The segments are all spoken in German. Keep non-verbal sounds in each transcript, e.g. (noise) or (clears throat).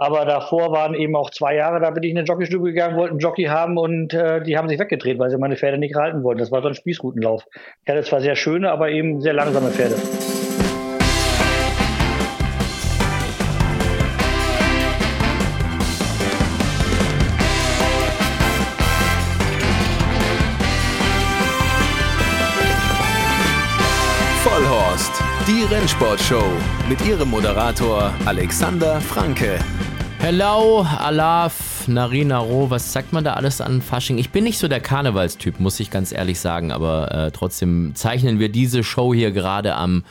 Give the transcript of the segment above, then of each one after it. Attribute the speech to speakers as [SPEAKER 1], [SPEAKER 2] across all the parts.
[SPEAKER 1] Aber davor waren eben auch zwei Jahre, da bin ich in eine Jockeystube gegangen, wollte einen Jockey haben und äh, die haben sich weggedreht, weil sie meine Pferde nicht halten wollten. Das war so ein Spießrutenlauf. Ich hatte zwar sehr schöne, aber eben sehr langsame Pferde.
[SPEAKER 2] Die Rennsportshow mit ihrem Moderator Alexander Franke.
[SPEAKER 3] Hello, Alaf, Narinaro, was sagt man da alles an Fasching? Ich bin nicht so der Karnevalstyp, muss ich ganz ehrlich sagen, aber äh, trotzdem zeichnen wir diese Show hier gerade am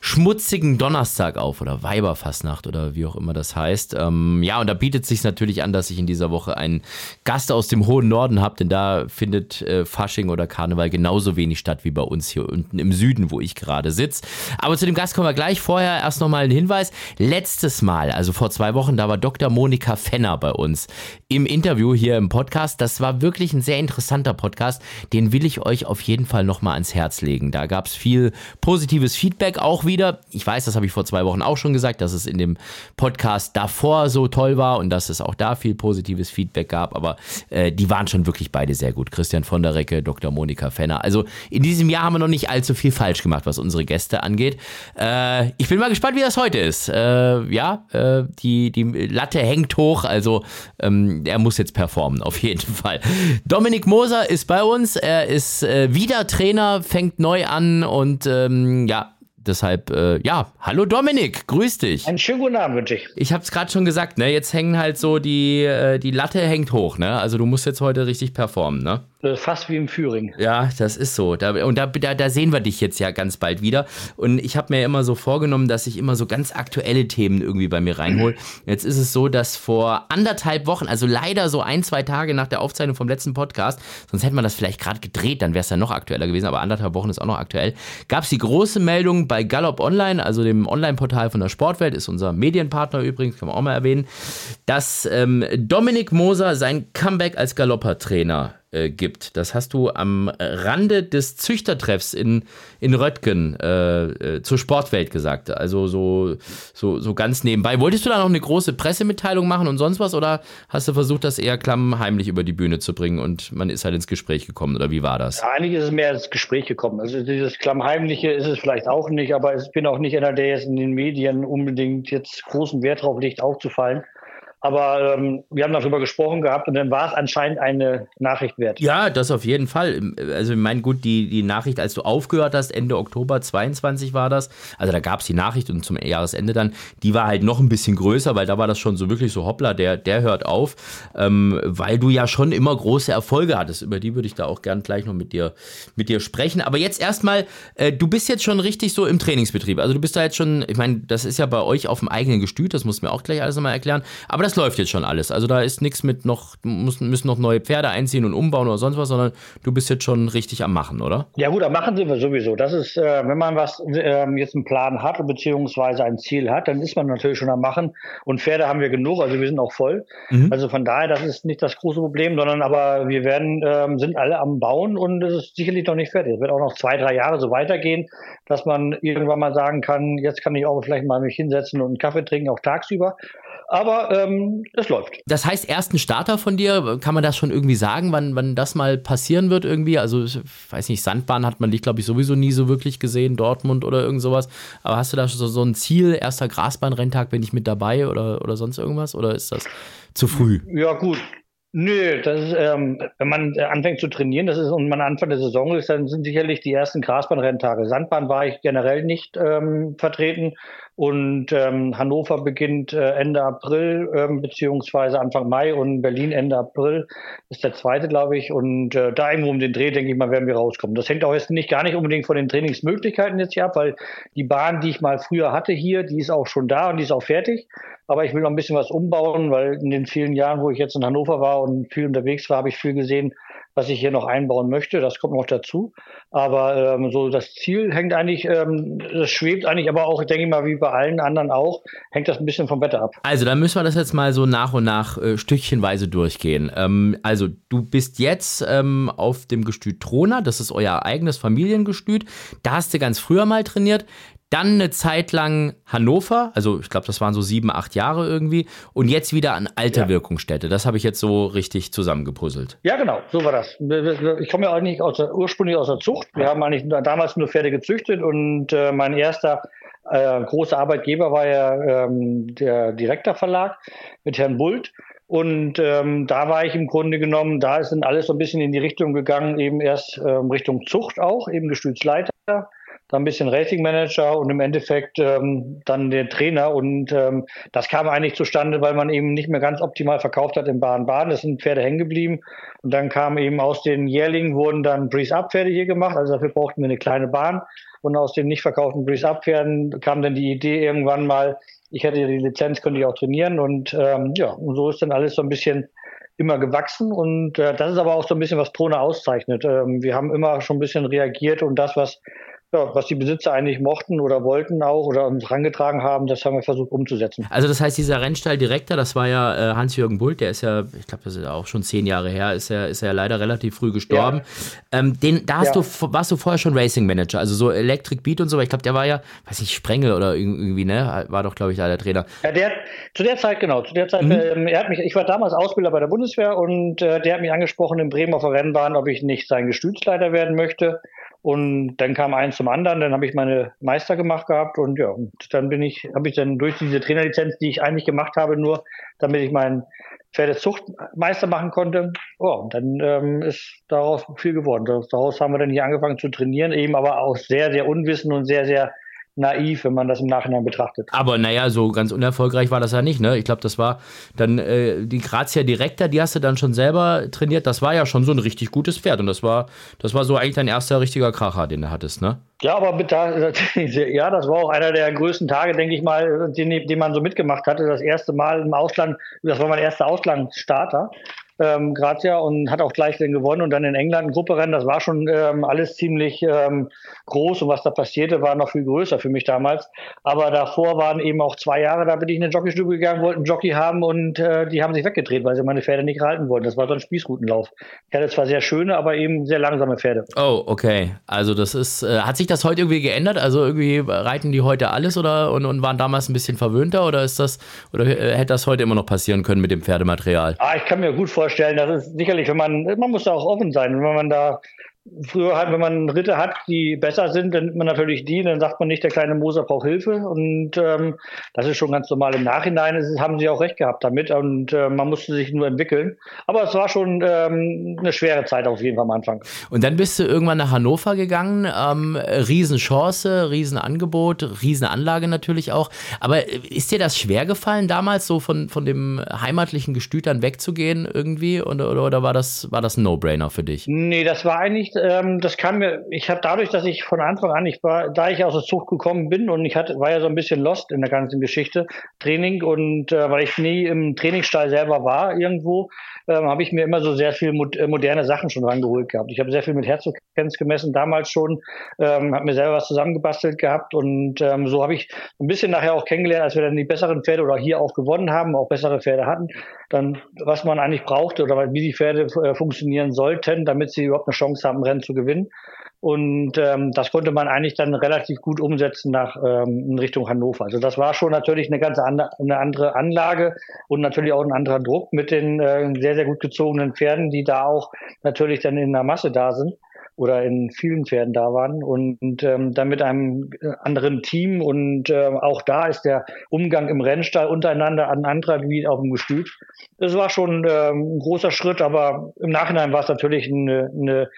[SPEAKER 3] schmutzigen Donnerstag auf oder Weiberfassnacht oder wie auch immer das heißt. Ähm, ja, und da bietet sich natürlich an, dass ich in dieser Woche einen Gast aus dem hohen Norden habe, denn da findet äh, Fasching oder Karneval genauso wenig statt wie bei uns hier unten im Süden, wo ich gerade sitze. Aber zu dem Gast kommen wir gleich. Vorher erst nochmal ein Hinweis. Letztes Mal, also vor zwei Wochen, da war Dr. Monika Fenner bei uns im Interview hier im Podcast. Das war wirklich ein sehr interessanter Podcast. Den will ich euch auf jeden Fall nochmal ans Herz legen. Da gab es viel positives Feedback auch wieder. Ich weiß, das habe ich vor zwei Wochen auch schon gesagt, dass es in dem Podcast davor so toll war und dass es auch da viel positives Feedback gab. Aber äh, die waren schon wirklich beide sehr gut. Christian von der Recke, Dr. Monika Fenner. Also in diesem Jahr haben wir noch nicht allzu viel falsch gemacht, was unsere Gäste angeht. Äh, ich bin mal gespannt, wie das heute ist. Äh, ja, äh, die, die Latte hängt hoch. Also ähm, er muss jetzt performen, auf jeden Fall. Dominik Moser ist bei uns. Er ist äh, wieder Trainer, fängt neu an und ähm, ja, deshalb, äh, ja, hallo Dominik, grüß dich.
[SPEAKER 1] Einen schönen guten Abend wünsche ich.
[SPEAKER 3] Ich habe es gerade schon gesagt, ne, jetzt hängen halt so die, äh, die Latte hängt hoch, ne? Also du musst jetzt heute richtig performen, ne?
[SPEAKER 1] Fast wie im Führing.
[SPEAKER 3] Ja, das ist so. Da, und da, da, da sehen wir dich jetzt ja ganz bald wieder. Und ich habe mir immer so vorgenommen, dass ich immer so ganz aktuelle Themen irgendwie bei mir reinhole. Jetzt ist es so, dass vor anderthalb Wochen, also leider so ein, zwei Tage nach der Aufzeichnung vom letzten Podcast, sonst hätte man das vielleicht gerade gedreht, dann wäre es ja noch aktueller gewesen, aber anderthalb Wochen ist auch noch aktuell, gab es die große Meldung bei Gallop Online, also dem Online-Portal von der Sportwelt, ist unser Medienpartner übrigens, kann man auch mal erwähnen, dass ähm, Dominik Moser sein Comeback als Galoppertrainer äh, gibt. Das hast du am Rande des Züchtertreffs in, in Röttgen äh, äh, zur Sportwelt gesagt. Also so, so, so ganz nebenbei. Wolltest du da noch eine große Pressemitteilung machen und sonst was oder hast du versucht, das eher klammheimlich über die Bühne zu bringen und man ist halt ins Gespräch gekommen oder wie war das?
[SPEAKER 1] Ja, eigentlich ist es mehr ins Gespräch gekommen. Also dieses klammheimliche ist es vielleicht auch nicht, aber ich bin auch nicht einer, der jetzt in den Medien unbedingt jetzt großen Wert drauf legt, aufzufallen. Aber ähm, wir haben darüber gesprochen gehabt und dann war es anscheinend eine Nachricht wert.
[SPEAKER 3] Ja, das auf jeden Fall. Also ich meine, gut, die, die Nachricht, als du aufgehört hast, Ende Oktober 22 war das, also da gab es die Nachricht und zum Jahresende dann, die war halt noch ein bisschen größer, weil da war das schon so wirklich so, hoppla, der, der hört auf, ähm, weil du ja schon immer große Erfolge hattest. Über die würde ich da auch gern gleich noch mit dir, mit dir sprechen. Aber jetzt erstmal, äh, du bist jetzt schon richtig so im Trainingsbetrieb. Also du bist da jetzt schon, ich meine, das ist ja bei euch auf dem eigenen Gestüt, das muss mir auch gleich alles nochmal erklären. Aber das läuft jetzt schon alles. Also da ist nichts mit noch, müssen, müssen noch neue Pferde einziehen und umbauen oder sonst was, sondern du bist jetzt schon richtig am Machen, oder?
[SPEAKER 1] Ja gut, am Machen sind wir sowieso. Das ist, äh, wenn man was äh, jetzt einen Plan hat beziehungsweise ein Ziel hat, dann ist man natürlich schon am Machen. Und Pferde haben wir genug, also wir sind auch voll. Mhm. Also von daher, das ist nicht das große Problem, sondern aber wir werden, äh, sind alle am Bauen und es ist sicherlich noch nicht fertig. Es wird auch noch zwei, drei Jahre so weitergehen, dass man irgendwann mal sagen kann, jetzt kann ich auch vielleicht mal mich hinsetzen und einen Kaffee trinken, auch tagsüber. Aber ähm, es läuft.
[SPEAKER 3] Das heißt, ersten Starter von dir, kann man das schon irgendwie sagen, wann, wann das mal passieren wird irgendwie? Also, ich weiß nicht, Sandbahn hat man dich, glaube ich, sowieso nie so wirklich gesehen, Dortmund oder irgend sowas. Aber hast du da so, so ein Ziel, erster Grasbahnrenntag, bin ich mit dabei oder, oder sonst irgendwas? Oder ist das zu früh?
[SPEAKER 1] Ja, gut. Nö, das ist, ähm, wenn man anfängt zu trainieren, das ist und man Anfang der Saison ist, dann sind sicherlich die ersten Grasbahnrenntage. Sandbahn war ich generell nicht ähm, vertreten und ähm, Hannover beginnt äh, Ende April ähm, beziehungsweise Anfang Mai und Berlin Ende April ist der zweite, glaube ich. Und äh, da irgendwo um den Dreh, denke ich mal, werden wir rauskommen. Das hängt auch jetzt nicht gar nicht unbedingt von den Trainingsmöglichkeiten jetzt hier ab, weil die Bahn, die ich mal früher hatte hier, die ist auch schon da und die ist auch fertig. Aber ich will noch ein bisschen was umbauen, weil in den vielen Jahren, wo ich jetzt in Hannover war und viel unterwegs war, habe ich viel gesehen, was ich hier noch einbauen möchte. Das kommt noch dazu. Aber ähm, so das Ziel hängt eigentlich, ähm, das schwebt eigentlich, aber auch, ich denke mal, wie bei allen anderen auch, hängt das ein bisschen vom Wetter ab.
[SPEAKER 3] Also dann müssen wir das jetzt mal so nach und nach äh, stückchenweise durchgehen. Ähm, also du bist jetzt ähm, auf dem Gestüt Trona, das ist euer eigenes Familiengestüt. Da hast du ganz früher mal trainiert. Dann eine Zeit lang Hannover, also ich glaube, das waren so sieben, acht Jahre irgendwie, und jetzt wieder an alter ja. Wirkungsstätte. Das habe ich jetzt so richtig zusammengepuzzelt.
[SPEAKER 1] Ja, genau, so war das. Ich komme ja eigentlich aus der, ursprünglich aus der Zucht. Wir haben eigentlich damals nur Pferde gezüchtet und äh, mein erster äh, großer Arbeitgeber war ja ähm, der Direktor Verlag mit Herrn Bult. Und ähm, da war ich im Grunde genommen, da ist dann alles so ein bisschen in die Richtung gegangen, eben erst ähm, Richtung Zucht auch, eben Gestützleiter, dann ein bisschen Racing Manager und im Endeffekt ähm, dann der Trainer. Und ähm, das kam eigentlich zustande, weil man eben nicht mehr ganz optimal verkauft hat in Baden-Baden. Es sind Pferde hängen geblieben. Und dann kam eben aus den Jährlingen wurden dann Breeze-Up-Pferde hier gemacht. Also dafür brauchten wir eine kleine Bahn. Und aus den nicht verkauften Breeze-Up-Pferden kam dann die Idee irgendwann mal, ich hätte die Lizenz, könnte ich auch trainieren und ähm, ja, und so ist dann alles so ein bisschen immer gewachsen und äh, das ist aber auch so ein bisschen, was Trone auszeichnet. Ähm, wir haben immer schon ein bisschen reagiert und das, was ja, was die Besitzer eigentlich mochten oder wollten auch oder uns herangetragen haben, das haben wir versucht umzusetzen.
[SPEAKER 3] Also das heißt, dieser Rennstalldirektor, das war ja äh, Hans-Jürgen Bult, der ist ja, ich glaube, das ist auch schon zehn Jahre her, ist ja, ist ja leider relativ früh gestorben. Ja. Ähm, den, da hast ja. du, warst du vorher schon Racing Manager, also so Electric Beat und so, ich glaube, der war ja, weiß nicht, Sprengel oder irgendwie, ne? War doch, glaube ich, da der Trainer.
[SPEAKER 1] Ja, der, zu der Zeit, genau, zu der Zeit, mhm. ähm, er hat mich, ich war damals Ausbilder bei der Bundeswehr und äh, der hat mich angesprochen in Bremen auf der Rennbahn, ob ich nicht sein Gestützleiter werden möchte. Und dann kam eins zum anderen, dann habe ich meine Meister gemacht gehabt und ja, und dann bin ich, habe ich dann durch diese Trainerlizenz, die ich eigentlich gemacht habe, nur damit ich meinen Pferdezuchtmeister machen konnte, oh, und dann ähm, ist daraus viel geworden. Daraus haben wir dann hier angefangen zu trainieren, eben aber auch sehr, sehr unwissend und sehr, sehr naiv, wenn man das im Nachhinein betrachtet.
[SPEAKER 3] Aber naja, so ganz unerfolgreich war das ja nicht, ne? Ich glaube, das war dann äh, die Grazia Direktor, die hast du dann schon selber trainiert. Das war ja schon so ein richtig gutes Pferd und das war, das war so eigentlich dein erster richtiger Kracher, den du hattest, ne?
[SPEAKER 1] Ja, aber mit (laughs) ja, das war auch einer der größten Tage, denke ich mal, den, den man so mitgemacht hatte. Das erste Mal im Ausland, das war mein erster Auslandsstarter ähm, Grazia und hat auch gleich den gewonnen und dann in England ein Grupperennen. Das war schon ähm, alles ziemlich ähm, groß und was da passierte, war noch viel größer für mich damals. Aber davor waren eben auch zwei Jahre, da bin ich in eine Jockeystube gegangen, wollte einen Jockey haben und äh, die haben sich weggedreht, weil sie meine Pferde nicht halten wollten. Das war so ein Spießrutenlauf. Ich hatte zwar sehr schöne, aber eben sehr langsame Pferde.
[SPEAKER 3] Oh, okay. Also das ist, äh, hat sich das heute irgendwie geändert? Also irgendwie reiten die heute alles oder und, und waren damals ein bisschen verwöhnter oder ist das oder äh, hätte das heute immer noch passieren können mit dem Pferdematerial?
[SPEAKER 1] Ah, ich kann mir gut vorstellen, vorstellen, das ist sicherlich, wenn man, man muss da auch offen sein, wenn man da Früher halt, wenn man Ritter hat, die besser sind, dann nimmt man natürlich die, dann sagt man nicht, der kleine Moser braucht Hilfe. Und ähm, das ist schon ganz normal. Im Nachhinein ist, haben sie auch recht gehabt damit und äh, man musste sich nur entwickeln. Aber es war schon ähm, eine schwere Zeit auf jeden Fall am Anfang.
[SPEAKER 3] Und dann bist du irgendwann nach Hannover gegangen. Ähm, Riesenchance, Riesenangebot, Riesenanlage natürlich auch. Aber ist dir das schwer gefallen, damals so von, von dem heimatlichen Gestüt dann wegzugehen irgendwie? Oder, oder, oder war das, war das ein No-Brainer für dich?
[SPEAKER 1] Nee, das war eigentlich nicht, ähm, das kam mir, ich habe dadurch, dass ich von Anfang an, ich war, da ich aus der Zucht gekommen bin und ich hatte, war ja so ein bisschen lost in der ganzen Geschichte, Training und äh, weil ich nie im Trainingsstall selber war irgendwo, ähm, habe ich mir immer so sehr viel äh, moderne Sachen schon rangeholt gehabt. Ich habe sehr viel mit Herzogkenz gemessen, damals schon, ähm, habe mir selber was zusammengebastelt gehabt und ähm, so habe ich ein bisschen nachher auch kennengelernt, als wir dann die besseren Pferde oder hier auch gewonnen haben, auch bessere Pferde hatten, dann was man eigentlich brauchte oder wie die Pferde äh, funktionieren sollten, damit sie überhaupt eine Chance haben, Rennen zu gewinnen. Und ähm, das konnte man eigentlich dann relativ gut umsetzen nach ähm, in Richtung Hannover. Also das war schon natürlich eine ganz andere, eine andere Anlage und natürlich auch ein anderer Druck mit den äh, sehr, sehr gut gezogenen Pferden, die da auch natürlich dann in der Masse da sind oder in vielen Pferden da waren und, und ähm, dann mit einem äh, anderen Team und äh, auch da ist der Umgang im Rennstall untereinander ein anderer wie auf dem Gestüt. Das war schon äh, ein großer Schritt, aber im Nachhinein war es natürlich eine, eine,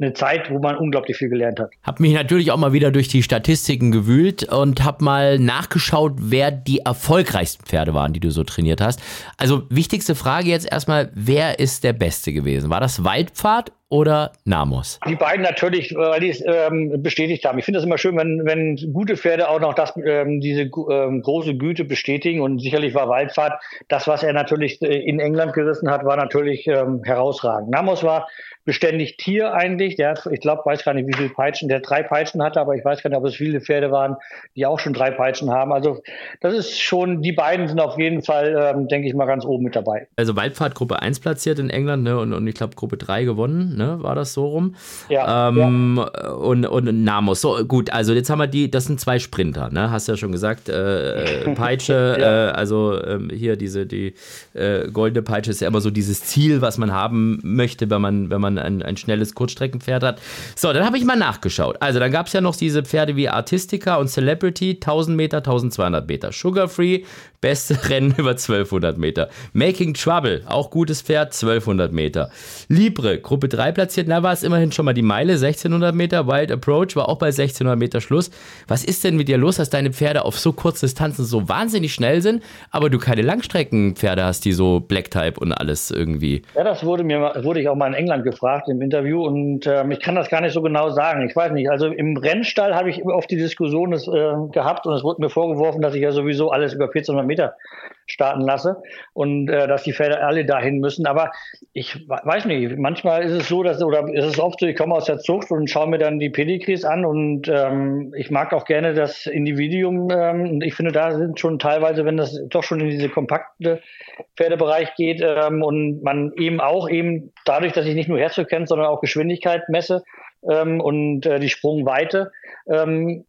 [SPEAKER 1] eine Zeit, wo man unglaublich viel gelernt hat.
[SPEAKER 3] Hab mich natürlich auch mal wieder durch die Statistiken gewühlt und hab mal nachgeschaut, wer die erfolgreichsten Pferde waren, die du so trainiert hast. Also wichtigste Frage jetzt erstmal, wer ist der Beste gewesen? War das Waldpfad oder Namos?
[SPEAKER 1] Die beiden natürlich, weil die es ähm, bestätigt haben. Ich finde es immer schön, wenn, wenn gute Pferde auch noch das, ähm, diese ähm, große Güte bestätigen. Und sicherlich war Waldfahrt, das, was er natürlich äh, in England gerissen hat, war natürlich ähm, herausragend. Namos war beständig Tier eigentlich. Der hat, ich glaube, weiß gar nicht, wie viele Peitschen, der drei Peitschen hatte, aber ich weiß gar nicht, ob es viele Pferde waren, die auch schon drei Peitschen haben. Also das ist schon, die beiden sind auf jeden Fall, ähm, denke ich mal, ganz oben mit dabei.
[SPEAKER 3] Also Waldfahrt Gruppe 1 platziert in England ne, und, und ich glaube Gruppe 3 gewonnen ne? War das so rum? Ja. Ähm, ja. Und, und Namos. So, gut, also jetzt haben wir die, das sind zwei Sprinter, ne? Hast ja schon gesagt. Äh, (laughs) Peitsche, ja. äh, also ähm, hier diese, die äh, goldene Peitsche ist ja immer so dieses Ziel, was man haben möchte, wenn man, wenn man ein, ein schnelles Kurzstreckenpferd hat. So, dann habe ich mal nachgeschaut. Also, dann gab es ja noch diese Pferde wie Artistica und Celebrity, 1000 Meter, 1200 Meter. Sugar Free, beste (laughs) Rennen über 1200 Meter. Making Trouble, auch gutes Pferd, 1200 Meter. Libre, Gruppe 3 platziert, da war es immerhin schon mal die Meile, 1600 Meter. Wild Approach war auch bei 1600 Meter Schluss. Was ist denn mit dir los, dass deine Pferde auf so kurzen Distanzen so wahnsinnig schnell sind, aber du keine Langstreckenpferde hast, die so Black Type und alles irgendwie?
[SPEAKER 1] Ja, das wurde mir wurde ich auch mal in England gefragt im Interview und äh, ich kann das gar nicht so genau sagen. Ich weiß nicht. Also im Rennstall habe ich oft die Diskussion äh, gehabt und es wurde mir vorgeworfen, dass ich ja sowieso alles über 1400 Meter starten lasse und äh, dass die Pferde alle dahin müssen. Aber ich weiß nicht, manchmal ist es so, dass, oder ist es oft so, ich komme aus der Zucht und schaue mir dann die Pedigrees an und ähm, ich mag auch gerne das Individuum. Ähm, ich finde, da sind schon teilweise, wenn das doch schon in diese kompakte Pferdebereich geht ähm, und man eben auch eben dadurch, dass ich nicht nur Herzfrequenz, sondern auch Geschwindigkeit messe ähm, und äh, die Sprungweite, ähm,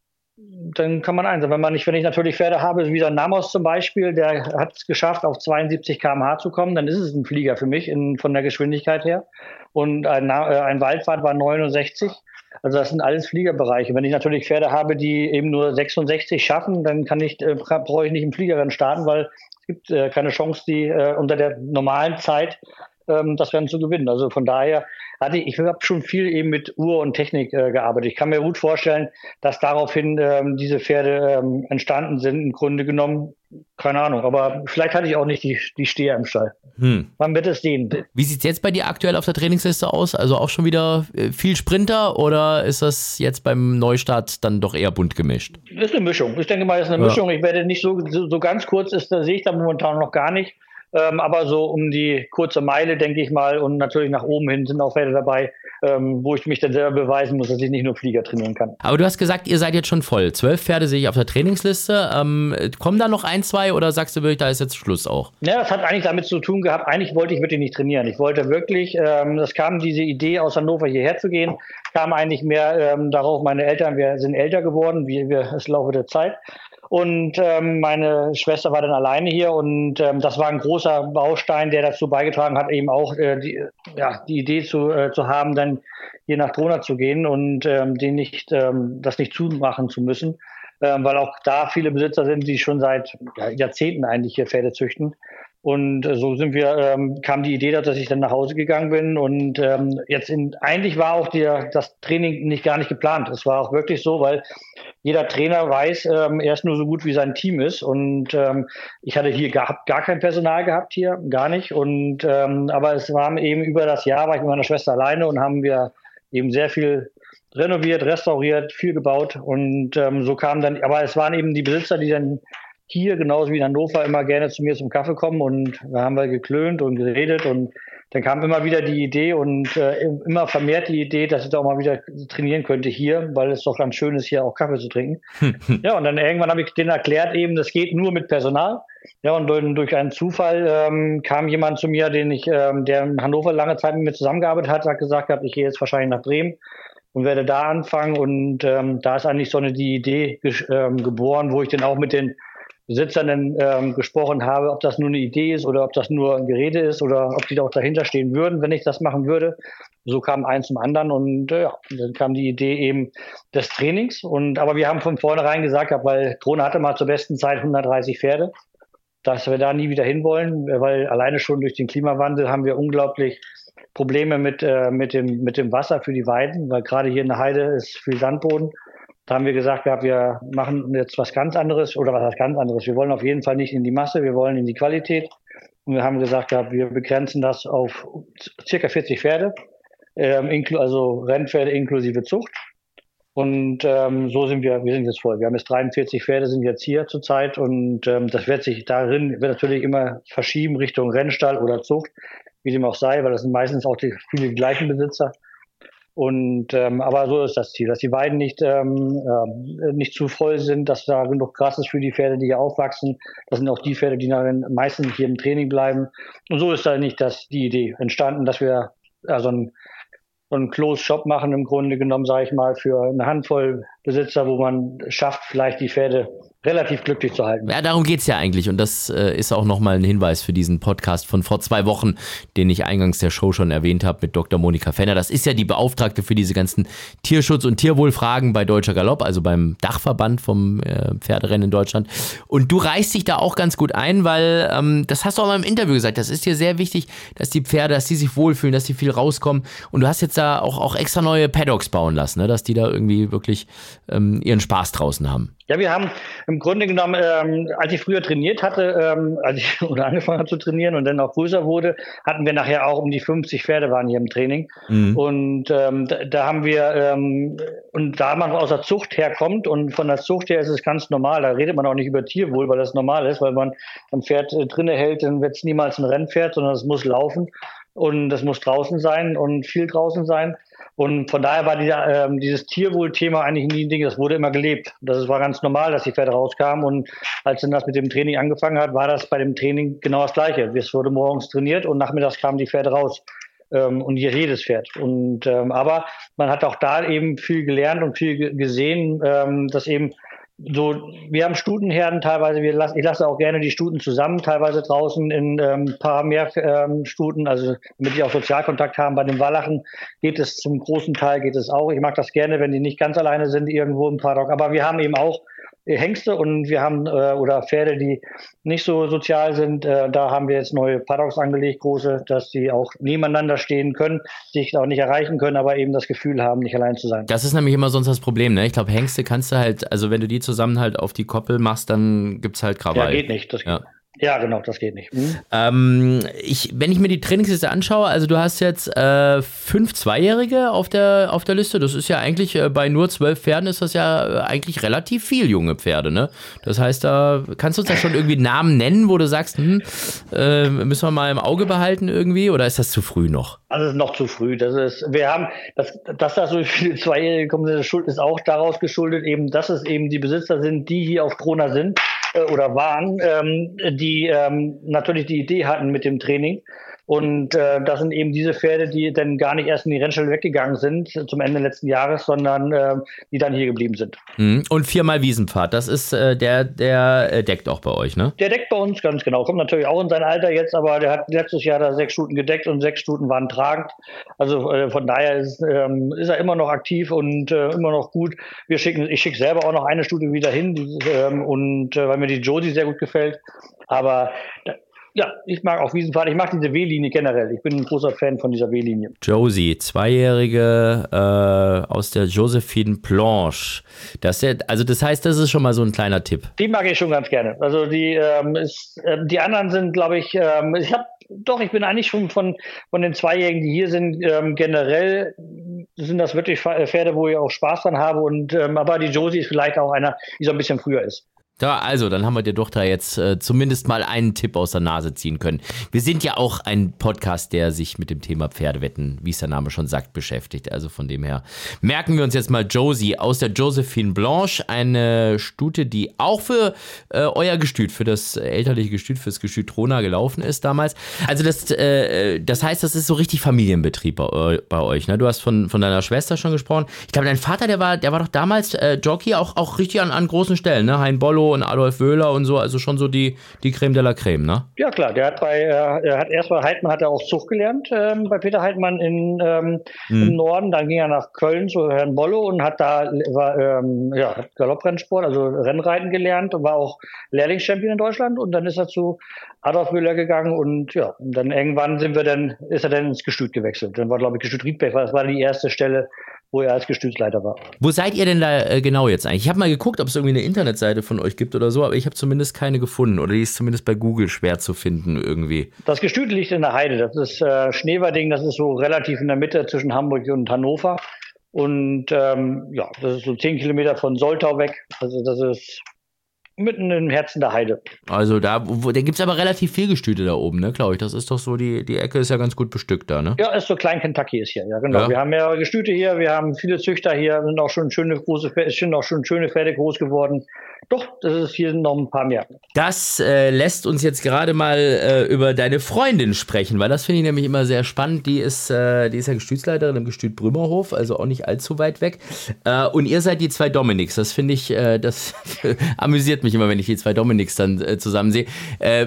[SPEAKER 1] dann kann man eins. Wenn man nicht, wenn ich natürlich Pferde habe, wie der Namos zum Beispiel, der hat es geschafft, auf 72 km/h zu kommen, dann ist es ein Flieger für mich in, von der Geschwindigkeit her. Und ein, äh, ein Waldfahrt war 69. Also das sind alles Fliegerbereiche. Wenn ich natürlich Pferde habe, die eben nur 66 schaffen, dann kann ich, äh, brauche ich nicht im Fliegerrennen starten, weil es gibt äh, keine Chance, die äh, unter der normalen Zeit ähm, das Rennen zu gewinnen. Also von daher hatte ich, ich habe schon viel eben mit Uhr und Technik äh, gearbeitet. Ich kann mir gut vorstellen, dass daraufhin ähm, diese Pferde ähm, entstanden sind, im Grunde genommen. Keine Ahnung, aber vielleicht hatte ich auch nicht die, die Steher im Stall. Hm. Man wird es sehen.
[SPEAKER 3] Wie sieht es jetzt bei dir aktuell auf der Trainingsliste aus? Also auch schon wieder äh, viel Sprinter oder ist das jetzt beim Neustart dann doch eher bunt gemischt?
[SPEAKER 1] Das ist eine Mischung. Ich denke mal, es ist eine ja. Mischung. Ich werde nicht so, so, so ganz kurz, ist, da sehe ich da momentan noch gar nicht. Ähm, aber so um die kurze Meile, denke ich mal, und natürlich nach oben hin sind auch Pferde dabei, ähm, wo ich mich dann selber beweisen muss, dass ich nicht nur Flieger trainieren kann.
[SPEAKER 3] Aber du hast gesagt, ihr seid jetzt schon voll. Zwölf Pferde sehe ich auf der Trainingsliste. Ähm, kommen da noch ein, zwei oder sagst du wirklich, da ist jetzt Schluss auch?
[SPEAKER 1] Ja, das hat eigentlich damit zu tun gehabt, eigentlich wollte ich wirklich nicht trainieren. Ich wollte wirklich, ähm, das kam diese Idee aus Hannover hierher zu gehen, kam eigentlich mehr ähm, darauf, meine Eltern, wir sind älter geworden, wie wir es Laufe der Zeit. Und ähm, meine Schwester war dann alleine hier und ähm, das war ein großer Baustein, der dazu beigetragen hat, eben auch äh, die, ja, die Idee zu, äh, zu haben, dann hier nach Drona zu gehen und ähm, den nicht, ähm, das nicht zumachen zu müssen, ähm, weil auch da viele Besitzer sind, die schon seit ja, Jahrzehnten eigentlich hier Pferde züchten. Und äh, so sind wir, ähm, kam die Idee, dass ich dann nach Hause gegangen bin. Und ähm, jetzt in, eigentlich war auch der, das Training nicht gar nicht geplant. Es war auch wirklich so, weil jeder Trainer weiß, ähm, er ist nur so gut wie sein Team ist. Und ähm, ich hatte hier gar, gar kein Personal gehabt hier, gar nicht. Und ähm, aber es war eben über das Jahr war ich mit meiner Schwester alleine und haben wir eben sehr viel renoviert, restauriert, viel gebaut. Und ähm, so kam dann, aber es waren eben die Besitzer, die dann hier, genauso wie in Hannover, immer gerne zu mir zum Kaffee kommen und da haben wir geklönt und geredet und dann kam immer wieder die Idee und äh, immer vermehrt die Idee, dass ich da auch mal wieder trainieren könnte hier, weil es doch ganz schön ist, hier auch Kaffee zu trinken. (laughs) ja, und dann irgendwann habe ich denen erklärt, eben, das geht nur mit Personal. Ja, und durch einen Zufall ähm, kam jemand zu mir, den ich, ähm, der in Hannover lange Zeit mit mir zusammengearbeitet hat, hat gesagt, ich gehe jetzt wahrscheinlich nach Bremen und werde da anfangen. Und ähm, da ist eigentlich so eine die Idee ähm, geboren, wo ich dann auch mit den Besitzern ähm, gesprochen habe, ob das nur eine Idee ist oder ob das nur ein Gerede ist oder ob die da auch dahinter stehen würden, wenn ich das machen würde. So kam eins zum anderen und äh, ja, dann kam die Idee eben des Trainings. Und aber wir haben von vornherein gesagt, weil Krone hatte mal zur besten Zeit 130 Pferde, dass wir da nie wieder hinwollen, weil alleine schon durch den Klimawandel haben wir unglaublich Probleme mit, äh, mit, dem, mit dem Wasser für die Weiden, weil gerade hier in der Heide ist viel Sandboden. Da haben wir gesagt, gehabt, wir machen jetzt was ganz anderes oder was ganz anderes. Wir wollen auf jeden Fall nicht in die Masse, wir wollen in die Qualität. Und wir haben gesagt, gehabt, wir begrenzen das auf circa 40 Pferde, ähm, also Rennpferde inklusive Zucht. Und ähm, so sind wir, wir sind jetzt voll. Wir haben jetzt 43 Pferde, sind jetzt hier zurzeit und ähm, das wird sich darin wird natürlich immer verschieben Richtung Rennstall oder Zucht, wie dem auch sei, weil das sind meistens auch die, viele gleichen Besitzer. Und ähm, aber so ist das Ziel, dass die Weiden nicht ähm, äh, nicht zu voll sind, dass da genug Gras ist für die Pferde, die hier aufwachsen. Das sind auch die Pferde, die dann meistens hier im Training bleiben. Und so ist da nicht das die Idee entstanden, dass wir also ein so einen Closed Shop machen im Grunde genommen, sage ich mal, für eine Handvoll Besitzer, wo man schafft, vielleicht die Pferde relativ glücklich zu halten.
[SPEAKER 3] Ja, darum geht es ja eigentlich. Und das äh, ist auch nochmal ein Hinweis für diesen Podcast von vor zwei Wochen, den ich eingangs der Show schon erwähnt habe mit Dr. Monika Fenner. Das ist ja die Beauftragte für diese ganzen Tierschutz- und Tierwohlfragen bei Deutscher Galopp, also beim Dachverband vom äh, Pferderennen in Deutschland. Und du reißt dich da auch ganz gut ein, weil ähm, das hast du auch mal im Interview gesagt. Das ist dir sehr wichtig, dass die Pferde, dass die sich wohlfühlen, dass die viel rauskommen. Und du hast jetzt da auch, auch extra neue Paddocks bauen lassen, ne? dass die da irgendwie wirklich ähm, ihren Spaß draußen haben.
[SPEAKER 1] Ja, wir haben im Grunde genommen, ähm, als ich früher trainiert hatte, ähm, als ich (laughs) oder angefangen habe zu trainieren und dann auch größer wurde, hatten wir nachher auch um die 50 Pferde waren hier im Training. Mhm. Und ähm, da, da, haben wir, ähm, und da man aus der Zucht herkommt und von der Zucht her ist es ganz normal, da redet man auch nicht über Tierwohl, weil das normal ist, weil man ein Pferd äh, drinne hält, dann wird es niemals ein Rennpferd, sondern es muss laufen und das muss draußen sein und viel draußen sein. Und von daher war dieser, ähm, dieses Tierwohl-Thema eigentlich nie ein Ding, das wurde immer gelebt. Das war ganz normal, dass die Pferde rauskamen. Und als dann das mit dem Training angefangen hat, war das bei dem Training genau das Gleiche. Es wurde morgens trainiert und nachmittags kamen die Pferde raus. Ähm, und hier jedes Pferd. Und ähm, aber man hat auch da eben viel gelernt und viel gesehen, ähm, dass eben so, wir haben Stutenherden teilweise, wir lassen, ich lasse auch gerne die Stuten zusammen, teilweise draußen in ähm, paar mehr ähm, Stuten, also damit die auch Sozialkontakt haben. Bei den Wallachen geht es zum großen Teil geht es auch. Ich mag das gerne, wenn die nicht ganz alleine sind irgendwo im Paddock. Aber wir haben eben auch Hengste und wir haben äh, oder Pferde, die nicht so sozial sind. Äh, da haben wir jetzt neue Paddocks angelegt, große, dass die auch nebeneinander stehen können, sich auch nicht erreichen können, aber eben das Gefühl haben, nicht allein zu sein.
[SPEAKER 3] Das ist nämlich immer sonst das Problem, ne? Ich glaube, Hengste kannst du halt, also wenn du die zusammen halt auf die Koppel machst, dann gibt es halt Krawall.
[SPEAKER 1] Ja, geht nicht. Das geht. Ja, genau, das geht nicht. Mhm.
[SPEAKER 3] Ähm, ich, wenn ich mir die Trainingsliste anschaue, also du hast jetzt äh, fünf Zweijährige auf der, auf der Liste. Das ist ja eigentlich äh, bei nur zwölf Pferden ist das ja äh, eigentlich relativ viel junge Pferde, ne? Das heißt, da kannst du uns da schon irgendwie Namen nennen, wo du sagst, hm, äh, müssen wir mal im Auge behalten irgendwie, oder ist das zu früh noch?
[SPEAKER 1] Also noch zu früh. Das ist, wir haben, dass, dass da so viele Zweijährige kommen, ist auch daraus geschuldet, eben, dass es eben die Besitzer sind, die hier auf Krona sind äh, oder waren, ähm, die ähm, natürlich die Idee hatten mit dem Training und äh, das sind eben diese Pferde, die dann gar nicht erst in die Rennstelle weggegangen sind zum Ende letzten Jahres, sondern äh, die dann hier geblieben sind.
[SPEAKER 3] Mhm. Und viermal Wiesenpfad, das ist äh, der, der äh, deckt auch bei euch, ne?
[SPEAKER 1] Der deckt bei uns ganz genau. Kommt natürlich auch in sein Alter jetzt, aber der hat letztes Jahr da sechs Stuten gedeckt und sechs Stuten waren tragend. Also äh, von daher ist, ähm, ist er immer noch aktiv und äh, immer noch gut. Wir schicken, ich schicke selber auch noch eine Stute wieder hin die, ähm, und weil mir die Josie sehr gut gefällt. Aber ja, ich mag auch Wiesenfahrt. Ich mag diese W-Linie generell. Ich bin ein großer Fan von dieser W-Linie.
[SPEAKER 3] Josie, Zweijährige äh, aus der Josephine Planche. Das, also das heißt, das ist schon mal so ein kleiner Tipp.
[SPEAKER 1] Die mag ich schon ganz gerne. Also die, ähm, ist, äh, die anderen sind, glaube ich, ähm, ich habe doch, ich bin eigentlich schon von, von den Zweijährigen, die hier sind, ähm, generell sind das wirklich Pferde, wo ich auch Spaß dran habe. Und ähm, aber die Josie ist vielleicht auch einer, die so ein bisschen früher ist.
[SPEAKER 3] Ja, also, dann haben wir dir doch da jetzt äh, zumindest mal einen Tipp aus der Nase ziehen können. Wir sind ja auch ein Podcast, der sich mit dem Thema Pferdewetten, wie es der Name schon sagt, beschäftigt. Also von dem her merken wir uns jetzt mal Josie aus der Josephine Blanche, eine Stute, die auch für äh, euer Gestüt, für das elterliche Gestüt, fürs Gestüt Trona gelaufen ist damals. Also das, äh, das heißt, das ist so richtig Familienbetrieb bei, bei euch. Ne? Du hast von, von deiner Schwester schon gesprochen. Ich glaube, dein Vater, der war, der war doch damals äh, Jockey auch, auch richtig an, an großen Stellen, ne? Hein Bollo und Adolf Wöhler und so, also schon so die, die Creme de la Creme, ne?
[SPEAKER 1] Ja klar, der hat bei, äh, er hat erst bei Heidmann hat er auch Zug gelernt, ähm, bei Peter Heidmann in, ähm, hm. im Norden, dann ging er nach Köln zu Herrn Bollo und hat da war, ähm, ja, Galopprennsport, also Rennreiten gelernt und war auch Lehrlingschampion in Deutschland und dann ist er zu Adolf Müller gegangen und ja, und dann irgendwann sind wir dann, ist er dann ins Gestüt gewechselt. Dann war, glaube ich, Gestüt Riedberg, das war die erste Stelle, wo er als Gestütsleiter war.
[SPEAKER 3] Wo seid ihr denn da äh, genau jetzt eigentlich? Ich habe mal geguckt, ob es irgendwie eine Internetseite von euch gibt oder so, aber ich habe zumindest keine gefunden oder die ist zumindest bei Google schwer zu finden irgendwie.
[SPEAKER 1] Das Gestüt liegt in der Heide. Das ist äh, Schneverding, das ist so relativ in der Mitte zwischen Hamburg und Hannover. Und ähm, ja, das ist so zehn Kilometer von Soltau weg. Also das ist mitten im Herzen der Heide.
[SPEAKER 3] Also da, wo, da gibt es aber relativ viel Gestüte da oben, ne, glaube ich. Das ist doch so, die, die Ecke ist ja ganz gut bestückt da, ne?
[SPEAKER 1] Ja, ist so klein Kentucky ist hier, ja, genau. Ja. Wir haben mehrere Gestüte hier, wir haben viele Züchter hier, sind auch schon schöne große, sind auch schon schöne Pferde groß geworden. doch, das ist hier noch ein paar mehr.
[SPEAKER 3] Das äh, lässt uns jetzt gerade mal äh, über deine Freundin sprechen, weil das finde ich nämlich immer sehr spannend. Die ist, äh, die ist ja Gestütsleiterin im Gestüt Brümmerhof, also auch nicht allzu weit weg. Äh, und ihr seid die zwei Dominiks. Das finde ich, äh, das (laughs) amüsiert mich immer, wenn ich die zwei Dominiks dann äh, zusammen sehe.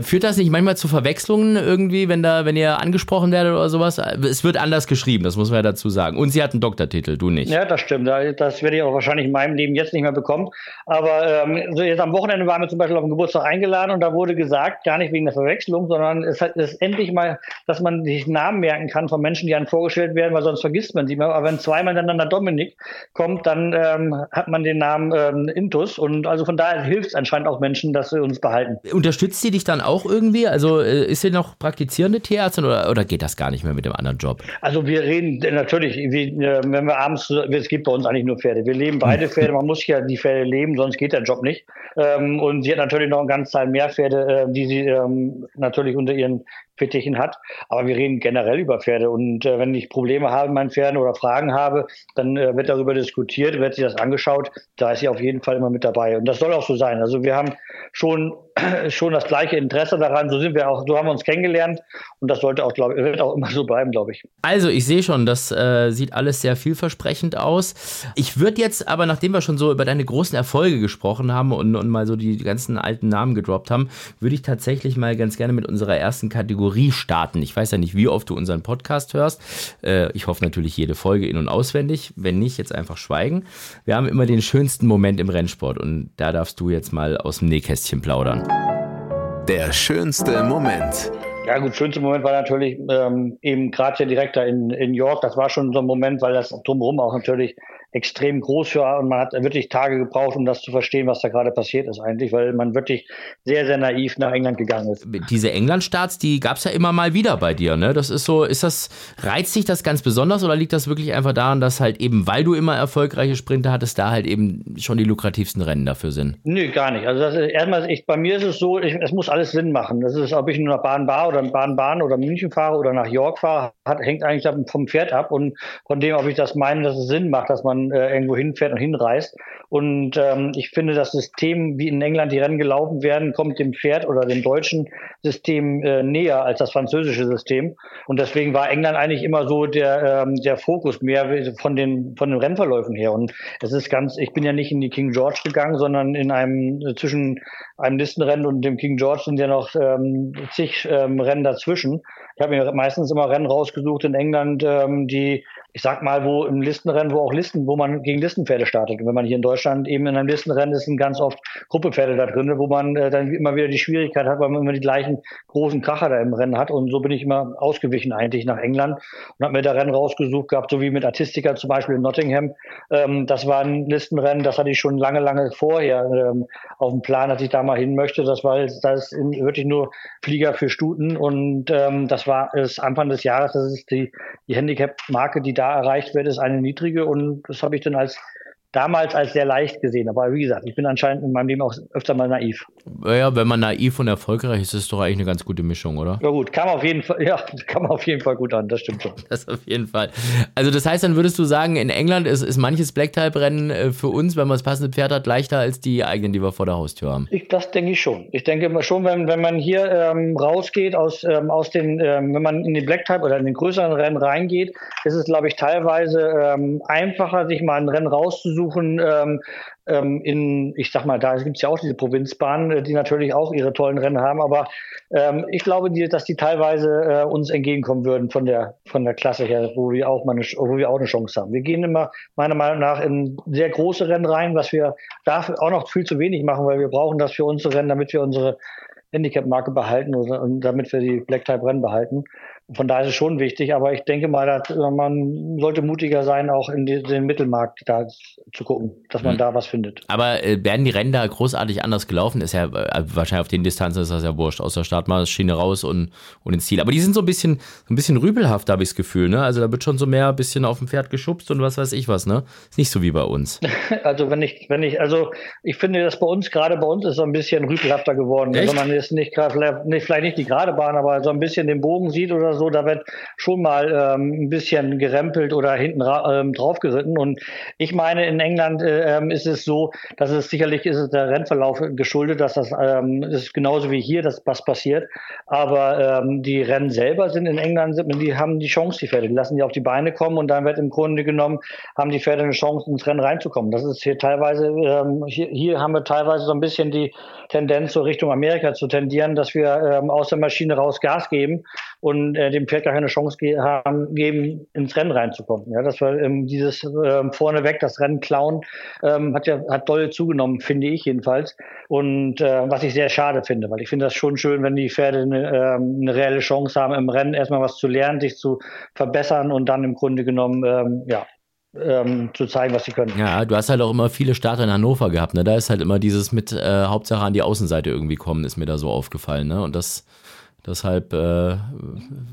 [SPEAKER 3] führt das nicht manchmal zu Verwechslungen irgendwie, wenn da, wenn ihr angesprochen werdet oder sowas? Es wird anders geschrieben, das muss man ja dazu sagen. Und sie hat einen Doktortitel, du nicht.
[SPEAKER 1] Ja, das stimmt. Das werde ich auch wahrscheinlich in meinem Leben jetzt nicht mehr bekommen. Aber ähm, jetzt am Wochenende waren wir zum Beispiel auf den Geburtstag eingeladen und da wurde gesagt, gar nicht wegen der Verwechslung, sondern es ist endlich mal, dass man sich Namen merken kann von Menschen, die einem vorgestellt werden, weil sonst vergisst man sie mal. Aber wenn zweimal miteinander Dominik kommt, dann ähm, hat man den Namen ähm, Intus und also von daher hilft es anscheinend auch Menschen, dass sie uns behalten.
[SPEAKER 3] Unterstützt sie dich dann auch irgendwie? Also äh, ist sie noch praktizierende Tierärztin oder, oder geht das gar nicht mehr mit dem anderen Job?
[SPEAKER 1] Also wir reden natürlich, wie, äh, wenn wir abends, es gibt bei uns eigentlich nur Pferde. Wir leben beide Pferde, man muss ja die Pferde leben, sonst geht der Job nicht. Ähm, und sie hat natürlich noch einen ganz Teil mehr Pferde, äh, die sie ähm, natürlich unter ihren Fittichen hat. Aber wir reden generell über Pferde. Und äh, wenn ich Probleme habe mit meinen Pferden oder Fragen habe, dann äh, wird darüber diskutiert, wird sich das angeschaut. Da ist sie auf jeden Fall immer mit dabei. Und das soll auch so sein. Also wir haben schon, (clears throat) schon das gleiche Interesse daran. So sind wir auch, so haben wir uns kennengelernt. Und das sollte auch, glaube wird auch immer so bleiben, glaube ich.
[SPEAKER 3] Also ich sehe schon, das äh, sieht alles sehr vielversprechend aus. Ich würde jetzt aber, nachdem wir schon so über deine großen Erfolge gesprochen haben und, und mal so die ganzen alten Namen gedroppt haben, würde ich tatsächlich mal ganz gerne mit unserer ersten Kategorie starten. Ich weiß ja nicht, wie oft du unseren Podcast hörst. Äh, ich hoffe natürlich jede Folge in- und auswendig. Wenn nicht, jetzt einfach schweigen. Wir haben immer den schönsten Moment im Rennsport und da darfst du jetzt mal aus dem Nähkästchen plaudern.
[SPEAKER 2] Der schönste Moment.
[SPEAKER 1] Ja gut, schönste Moment war natürlich ähm, eben gerade hier direkt da in, in York. Das war schon so ein Moment, weil das drumherum auch natürlich extrem groß war und man hat wirklich Tage gebraucht, um das zu verstehen, was da gerade passiert ist eigentlich, weil man wirklich sehr, sehr naiv nach England gegangen ist.
[SPEAKER 3] Diese England-Starts, die gab es ja immer mal wieder bei dir, ne? Das ist so, ist das, reizt sich das ganz besonders oder liegt das wirklich einfach daran, dass halt eben, weil du immer erfolgreiche Sprinter hattest, da halt eben schon die lukrativsten Rennen dafür sind?
[SPEAKER 1] Nö, gar nicht. Also das ist, erstmal, ich, bei mir ist es so, ich, es muss alles Sinn machen. Das ist, ob ich nur nach Baden-Bar oder Baden-Bahn oder München fahre oder nach York fahre, hat, hängt eigentlich vom Pferd ab und von dem, ob ich das meine, dass es Sinn macht, dass man äh, irgendwo hinfährt und hinreist. Und ähm, ich finde, das System, wie in England die Rennen gelaufen werden, kommt dem Pferd oder dem deutschen System äh, näher als das französische System. Und deswegen war England eigentlich immer so der, ähm, der Fokus mehr von den, von den Rennverläufen her. Und es ist ganz, ich bin ja nicht in die King George gegangen, sondern in einem, zwischen einem Listenrennen und dem King George sind ja noch ähm, zig ähm, Rennen dazwischen. Ich habe mir meistens immer Rennen rausgesucht in England, ähm, die ich sag mal, wo im Listenrennen, wo auch Listen, wo man gegen Listenpferde startet. Und wenn man hier in Deutschland eben in einem Listenrennen ist, sind ganz oft Gruppepferde da drin, wo man äh, dann immer wieder die Schwierigkeit hat, weil man immer die gleichen großen Kracher da im Rennen hat. Und so bin ich immer ausgewichen eigentlich nach England und habe mir da Rennen rausgesucht gehabt, so wie mit Artistica zum Beispiel in Nottingham. Ähm, das war ein Listenrennen, das hatte ich schon lange, lange vorher ähm, auf dem Plan, dass ich da mal hin möchte. Das war das ist wirklich nur Flieger für Stuten und ähm, das war es Anfang des Jahres. Das ist die, die Handicap-Marke, die da da erreicht wird, ist eine niedrige und das habe ich dann als damals als sehr leicht gesehen. Aber wie gesagt, ich bin anscheinend in meinem Leben auch öfter mal naiv.
[SPEAKER 3] Ja, wenn man naiv und erfolgreich ist, ist es doch eigentlich eine ganz gute Mischung, oder?
[SPEAKER 1] Ja gut, kam auf jeden Fall, ja, (laughs) kam auf jeden Fall gut an, das stimmt schon. (laughs)
[SPEAKER 3] Das auf jeden Fall. Also das heißt, dann würdest du sagen, in England ist, ist manches Black-Type-Rennen äh, für uns, wenn man das passende Pferd hat, leichter als die eigenen, die wir vor der Haustür haben?
[SPEAKER 1] Ich, das denke ich schon. Ich denke schon, wenn, wenn man hier ähm, rausgeht aus, ähm, aus den, ähm, wenn man in die Black-Type oder in den größeren Rennen reingeht, ist es, glaube ich, teilweise ähm, einfacher, sich mal ein Rennen rauszusuchen, ähm, ähm, in, ich sag mal, da gibt es ja auch diese Provinzbahnen, äh, die natürlich auch ihre tollen Rennen haben, aber ähm, ich glaube, die, dass die teilweise äh, uns entgegenkommen würden von der von der Klasse her, wo wir auch mal eine, wo wir auch eine Chance haben. Wir gehen immer meiner Meinung nach in sehr große Rennen rein, was wir dafür auch noch viel zu wenig machen, weil wir brauchen das für unsere Rennen, damit wir unsere Handicap-Marke behalten und damit wir die Black-Type-Rennen behalten. Von daher ist es schon wichtig, aber ich denke mal, dass man sollte mutiger sein, auch in den Mittelmarkt da zu gucken, dass man mhm. da was findet.
[SPEAKER 3] Aber äh, werden die Rennen da großartig anders gelaufen? Ist ja äh, wahrscheinlich auf den Distanzen ist das ja wurscht. Aus der Startmaschine raus und, und ins Ziel. Aber die sind so ein bisschen, so ein bisschen rübelhaft, habe ich das Gefühl. Ne? Also da wird schon so mehr ein bisschen auf dem Pferd geschubst und was weiß ich was. Ne? Ist nicht so wie bei uns. (laughs)
[SPEAKER 1] also wenn ich, wenn ich, also ich finde, dass bei uns gerade bei uns ist so ein bisschen rübelhafter geworden. Echt? Wenn man jetzt nicht gerade, vielleicht nicht die gerade Bahn, aber so ein bisschen den Bogen sieht oder oder so, da wird schon mal ähm, ein bisschen gerempelt oder hinten ähm, drauf geritten. Und ich meine, in England äh, ähm, ist es so, dass es sicherlich ist es der Rennverlauf geschuldet, dass das ähm, ist genauso wie hier, dass was passiert. Aber ähm, die Rennen selber sind in England, die haben die Chance, die Pferde, die lassen die auf die Beine kommen und dann wird im Grunde genommen, haben die Pferde eine Chance, ins Rennen reinzukommen. Das ist hier teilweise, ähm, hier, hier haben wir teilweise so ein bisschen die Tendenz, so Richtung Amerika zu tendieren, dass wir ähm, aus der Maschine raus Gas geben und äh, dem Pferd gar keine Chance ge haben, geben, ins Rennen reinzukommen. Ja, dass wir ähm, dieses ähm, vorneweg das Rennen klauen, ähm, hat ja hat doll zugenommen, finde ich jedenfalls. Und äh, was ich sehr schade finde, weil ich finde das schon schön, wenn die Pferde eine, ähm, eine reelle Chance haben, im Rennen erstmal was zu lernen, sich zu verbessern und dann im Grunde genommen ähm, ja, ähm, zu zeigen, was sie können.
[SPEAKER 3] Ja, du hast halt auch immer viele Starter in Hannover gehabt, ne? Da ist halt immer dieses mit äh, Hauptsache an die Außenseite irgendwie kommen, ist mir da so aufgefallen, ne? Und das Deshalb äh,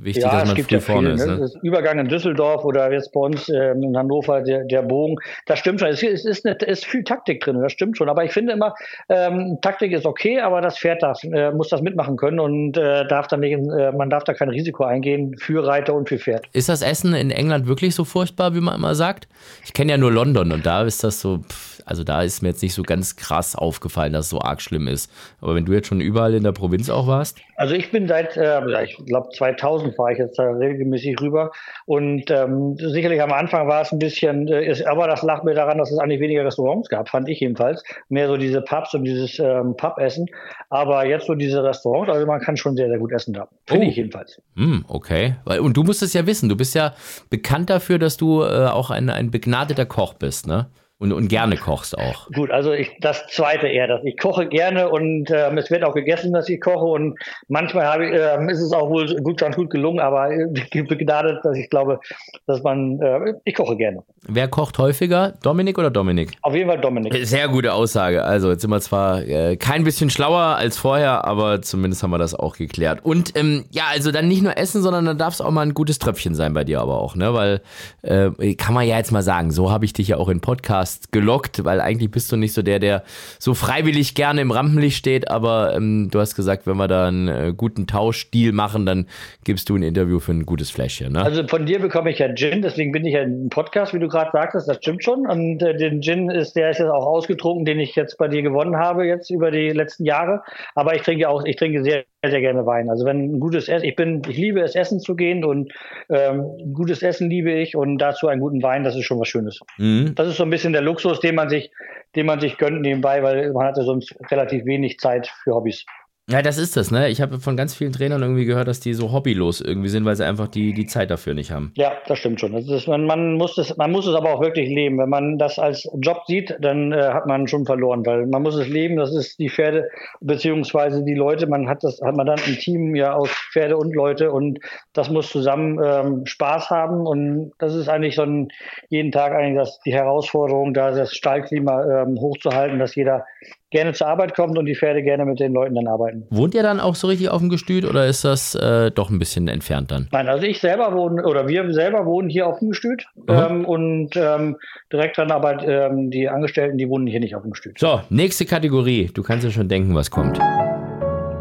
[SPEAKER 3] wichtig, ja, dass man früh ja vorne ist. Ne?
[SPEAKER 1] Übergang in Düsseldorf oder jetzt bei uns äh, in Hannover der, der Bogen, das stimmt schon. Es ist, ist, eine, ist viel Taktik drin, das stimmt schon. Aber ich finde immer, ähm, Taktik ist okay, aber das Pferd darf, äh, muss das mitmachen können und äh, darf dann nicht, äh, man darf da kein Risiko eingehen für Reiter und für Pferd.
[SPEAKER 3] Ist das Essen in England wirklich so furchtbar, wie man immer sagt? Ich kenne ja nur London und da ist das so. Pff also da ist mir jetzt nicht so ganz krass aufgefallen, dass es so arg schlimm ist. Aber wenn du jetzt schon überall in der Provinz auch warst?
[SPEAKER 1] Also ich bin seit, äh, ich glaube 2000 fahre ich jetzt da regelmäßig rüber. Und ähm, sicherlich am Anfang war es ein bisschen, äh, ist, aber das lag mir daran, dass es eigentlich weniger Restaurants gab, fand ich jedenfalls. Mehr so diese Pubs und dieses ähm, Pubessen. Aber jetzt so diese Restaurants, also man kann schon sehr, sehr gut essen da. Finde oh. ich jedenfalls.
[SPEAKER 3] Mm, okay. Und du musst es ja wissen, du bist ja bekannt dafür, dass du äh, auch ein, ein begnadeter Koch bist, ne? Und, und gerne kochst auch.
[SPEAKER 1] Gut, also ich, das zweite eher, dass ich koche gerne und ähm, es wird auch gegessen, dass ich koche und manchmal habe ich, ähm, ist es auch wohl gut, ganz gut gelungen, aber ich bin (laughs) begnadet, dass ich glaube, dass man, äh, ich koche gerne.
[SPEAKER 3] Wer kocht häufiger, Dominik oder Dominik?
[SPEAKER 1] Auf jeden Fall Dominik.
[SPEAKER 3] Sehr gute Aussage. Also jetzt sind wir zwar äh, kein bisschen schlauer als vorher, aber zumindest haben wir das auch geklärt. Und ähm, ja, also dann nicht nur essen, sondern dann darf es auch mal ein gutes Tröpfchen sein bei dir aber auch, ne? Weil äh, kann man ja jetzt mal sagen, so habe ich dich ja auch in Podcast hast gelockt, weil eigentlich bist du nicht so der, der so freiwillig gerne im Rampenlicht steht, aber ähm, du hast gesagt, wenn wir da einen äh, guten Tauschdeal machen, dann gibst du ein Interview für ein gutes Fläschchen. Ne?
[SPEAKER 1] Also von dir bekomme ich ja Gin, deswegen bin ich ja im Podcast, wie du gerade sagtest, das stimmt schon. Und äh, den Gin ist, der ist jetzt auch ausgetrunken, den ich jetzt bei dir gewonnen habe, jetzt über die letzten Jahre. Aber ich trinke auch, ich trinke sehr, sehr gerne Wein. Also wenn ein gutes Essen, ich bin, ich liebe es, essen zu gehen und ähm, gutes Essen liebe ich und dazu einen guten Wein, das ist schon was Schönes. Mhm. Das ist so ein bisschen der der Luxus, den man sich, den man sich gönnt nebenbei, weil man hatte sonst relativ wenig Zeit für Hobbys.
[SPEAKER 3] Ja, das ist das, ne? Ich habe von ganz vielen Trainern irgendwie gehört, dass die so hobbylos irgendwie sind, weil sie einfach die, die Zeit dafür nicht haben.
[SPEAKER 1] Ja, das stimmt schon. Das ist, man, man, muss es, man muss es aber auch wirklich leben. Wenn man das als Job sieht, dann äh, hat man schon verloren, weil man muss es leben. Das ist die Pferde beziehungsweise die Leute. Man hat das, hat man dann ein Team ja aus Pferde und Leute und das muss zusammen ähm, Spaß haben und das ist eigentlich so ein, jeden Tag eigentlich das, die Herausforderung, da das Stallklima ähm, hochzuhalten, dass jeder gerne zur Arbeit kommt und die Pferde gerne mit den Leuten dann arbeiten.
[SPEAKER 3] Wohnt ihr dann auch so richtig auf dem Gestüt oder ist das äh, doch ein bisschen entfernt dann?
[SPEAKER 1] Nein, also ich selber wohne oder wir selber wohnen hier auf dem Gestüt mhm. ähm, und ähm, direkt dann aber ähm, die Angestellten, die wohnen hier nicht auf dem Gestüt.
[SPEAKER 3] So, nächste Kategorie. Du kannst ja schon denken, was kommt.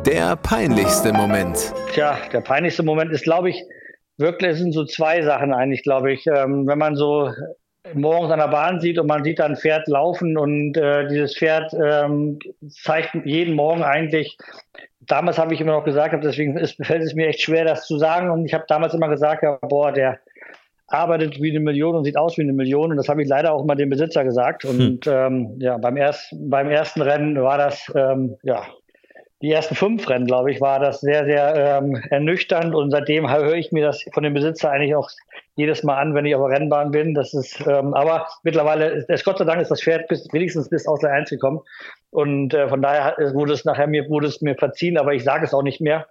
[SPEAKER 2] Der peinlichste Moment.
[SPEAKER 1] Tja, der peinlichste Moment ist, glaube ich, wirklich, es sind so zwei Sachen eigentlich, glaube ich. Ähm, wenn man so morgens an der Bahn sieht und man sieht dann ein Pferd laufen und äh, dieses Pferd ähm, zeigt jeden Morgen eigentlich, damals habe ich immer noch gesagt, deswegen ist, (laughs) fällt es mir echt schwer, das zu sagen und ich habe damals immer gesagt, ja, boah, der arbeitet wie eine Million und sieht aus wie eine Million und das habe ich leider auch mal dem Besitzer gesagt und hm. ähm, ja, beim, erst, beim ersten Rennen war das, ähm, ja, die ersten fünf Rennen, glaube ich, war das sehr, sehr ähm, ernüchternd und seitdem höre ich mir das von dem Besitzer eigentlich auch jedes Mal an, wenn ich auf der Rennbahn bin. Das ist, ähm, aber mittlerweile, ist, Gott sei Dank ist das Pferd bis, wenigstens bis aus der Eins gekommen und äh, von daher wurde es nachher mir, wurde es mir verziehen, aber ich sage es auch nicht mehr.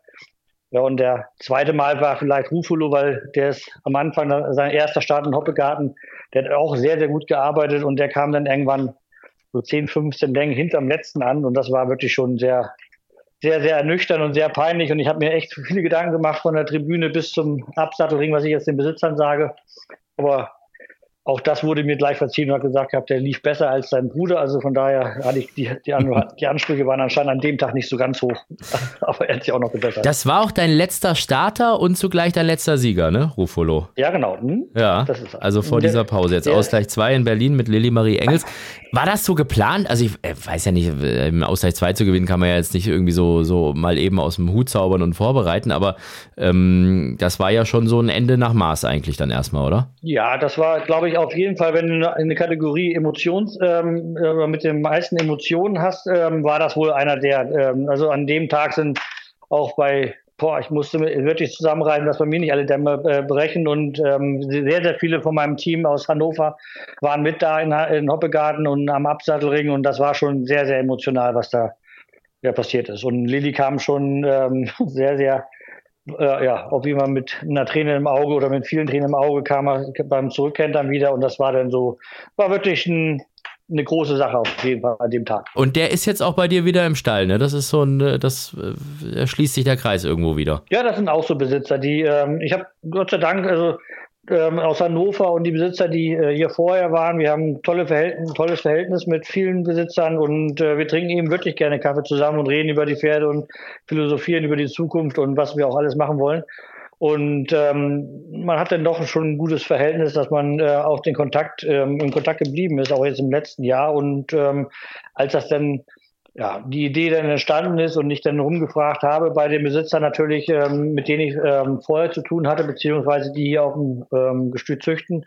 [SPEAKER 1] Ja, und der zweite Mal war vielleicht Rufulo, weil der ist am Anfang sein erster Start in Hoppegarten, der hat auch sehr, sehr gut gearbeitet und der kam dann irgendwann so 10, 15 Längen hinterm letzten an und das war wirklich schon sehr, sehr, sehr ernüchternd und sehr peinlich. Und ich habe mir echt viele Gedanken gemacht von der Tribüne bis zum Absattelring, was ich jetzt den Besitzern sage. Aber auch das wurde mir gleich verziehen und hat gesagt gehabt, der lief besser als sein Bruder. Also von daher hatte ich die, die, die Ansprüche waren anscheinend an dem Tag nicht so ganz hoch. (laughs) Aber er hat sich auch noch gebessert.
[SPEAKER 3] Das war auch dein letzter Starter und zugleich dein letzter Sieger, ne, Rufolo?
[SPEAKER 1] Ja, genau. Hm?
[SPEAKER 3] Ja, also vor der, dieser Pause. Jetzt der, Ausgleich 2 in Berlin mit Lilly Marie Engels. War das so geplant? Also ich äh, weiß ja nicht, im Ausgleich 2 zu gewinnen kann man ja jetzt nicht irgendwie so, so mal eben aus dem Hut zaubern und vorbereiten, aber ähm, das war ja schon so ein Ende nach Maß eigentlich dann erstmal, oder?
[SPEAKER 1] Ja, das war, glaube ich, auf jeden Fall, wenn du eine Kategorie Emotions, ähm, äh, mit den meisten Emotionen hast, ähm, war das wohl einer der, ähm, also an dem Tag sind auch bei boah, ich musste wirklich zusammenreißen, dass bei mir nicht alle Dämme äh, brechen und ähm, sehr, sehr viele von meinem Team aus Hannover waren mit da in, in Hoppegarten und am Absattelring und das war schon sehr, sehr emotional, was da ja, passiert ist. Und Lilly kam schon ähm, (laughs) sehr, sehr, äh, ja, ob jemand mit einer Träne im Auge oder mit vielen Tränen im Auge kam er beim Zurückkentern wieder und das war dann so, war wirklich ein eine große Sache auf jeden Fall an dem Tag.
[SPEAKER 3] Und der ist jetzt auch bei dir wieder im Stall, ne? Das ist so ein, äh, das äh, schließt sich der Kreis irgendwo wieder.
[SPEAKER 1] Ja, das sind auch so Besitzer, die, ähm, ich habe Gott sei Dank, also ähm, aus Hannover und die Besitzer, die äh, hier vorher waren, wir haben tolle Verhältnis, tolles Verhältnis mit vielen Besitzern und äh, wir trinken eben wirklich gerne Kaffee zusammen und reden über die Pferde und philosophieren über die Zukunft und was wir auch alles machen wollen. Und ähm, man hat dann doch schon ein gutes Verhältnis, dass man äh, auch den Kontakt, ähm, in Kontakt geblieben ist, auch jetzt im letzten Jahr. Und ähm, als das dann ja, die Idee dann entstanden ist und ich dann rumgefragt habe bei den Besitzern natürlich, ähm, mit denen ich ähm, vorher zu tun hatte, beziehungsweise die hier auf dem ähm, Gestüt züchten,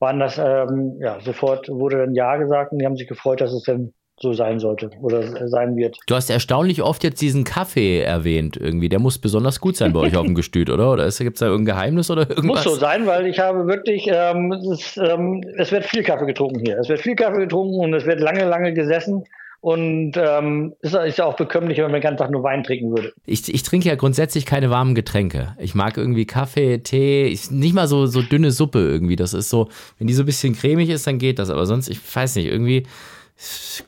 [SPEAKER 1] waren das, ähm, ja, sofort wurde dann Ja gesagt und die haben sich gefreut, dass es dann so sein sollte oder sein wird.
[SPEAKER 3] Du hast erstaunlich oft jetzt diesen Kaffee erwähnt irgendwie. Der muss besonders gut sein bei euch auf dem Gestüt, oder? Oder gibt es da irgendein Geheimnis oder irgendwas?
[SPEAKER 1] Muss so sein, weil ich habe wirklich, ähm, es, ist, ähm, es wird viel Kaffee getrunken hier. Es wird viel Kaffee getrunken und es wird lange, lange gesessen. Und ähm, ist, ist ja auch bekömmlich, wenn man den ganzen Tag nur Wein trinken würde.
[SPEAKER 3] Ich, ich trinke ja grundsätzlich keine warmen Getränke. Ich mag irgendwie Kaffee, Tee, ich, nicht mal so, so dünne Suppe irgendwie. Das ist so, wenn die so ein bisschen cremig ist, dann geht das. Aber sonst, ich weiß nicht, irgendwie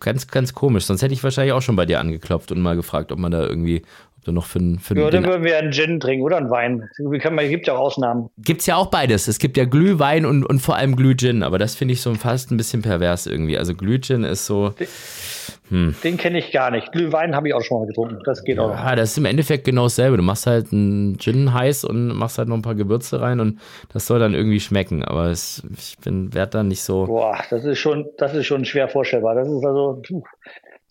[SPEAKER 3] Ganz, ganz komisch. Sonst hätte ich wahrscheinlich auch schon bei dir angeklopft und mal gefragt, ob man da irgendwie, ob du noch für, für
[SPEAKER 1] Ja, dann würden wir einen Gin trinken oder einen Wein. Es gibt ja auch Ausnahmen.
[SPEAKER 3] Gibt es ja auch beides. Es gibt ja Glühwein und, und vor allem Glühgin, aber das finde ich so fast ein bisschen pervers irgendwie. Also Glühgin ist so.
[SPEAKER 1] Hm. Den kenne ich gar nicht. Glühwein habe ich auch schon mal getrunken. Das geht
[SPEAKER 3] ja,
[SPEAKER 1] auch. Ja,
[SPEAKER 3] das ist im Endeffekt genau dasselbe. Du machst halt einen Gin heiß und machst halt noch ein paar Gewürze rein und das soll dann irgendwie schmecken. Aber es, ich bin, werd dann nicht so.
[SPEAKER 1] Boah, das ist schon, das ist schon schwer vorstellbar. Das ist also. Puh.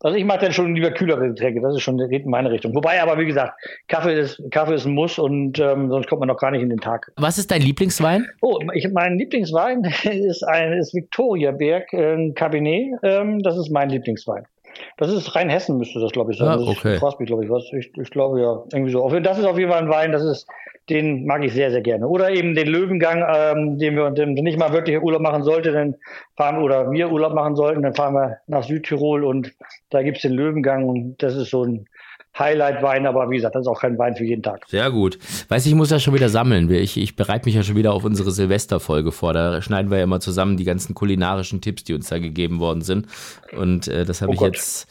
[SPEAKER 1] Also ich mache dann schon lieber kühlere Getränke, das ist schon geht in meine Richtung. Wobei aber wie gesagt, Kaffee ist Kaffee ist ein Muss und ähm, sonst kommt man noch gar nicht in den Tag.
[SPEAKER 3] Was ist dein Lieblingswein?
[SPEAKER 1] Oh, ich, mein Lieblingswein (laughs) ist ein ist Victoria Berg ein Cabernet. Ähm, das ist mein Lieblingswein. Das ist Rheinhessen, müsste das, glaube ich, sein.
[SPEAKER 3] Ah,
[SPEAKER 1] das
[SPEAKER 3] okay.
[SPEAKER 1] fragst mich, glaube ich, was. Ich, ich glaube ja, irgendwie so. Das ist auf jeden Fall ein Wein, das ist, den mag ich sehr, sehr gerne. Oder eben den Löwengang, ähm, den wir den nicht mal wirklich Urlaub machen sollten, dann fahren oder wir Urlaub machen sollten, dann fahren wir nach Südtirol und da gibt es den Löwengang und das ist so ein Highlight-Wein, aber wie gesagt, das ist auch kein Wein für jeden Tag.
[SPEAKER 3] Sehr gut. Weiß ich muss ja schon wieder sammeln. Ich, ich bereite mich ja schon wieder auf unsere Silvesterfolge vor. Da schneiden wir ja immer zusammen die ganzen kulinarischen Tipps, die uns da gegeben worden sind. Und äh, das habe oh ich Gott. jetzt.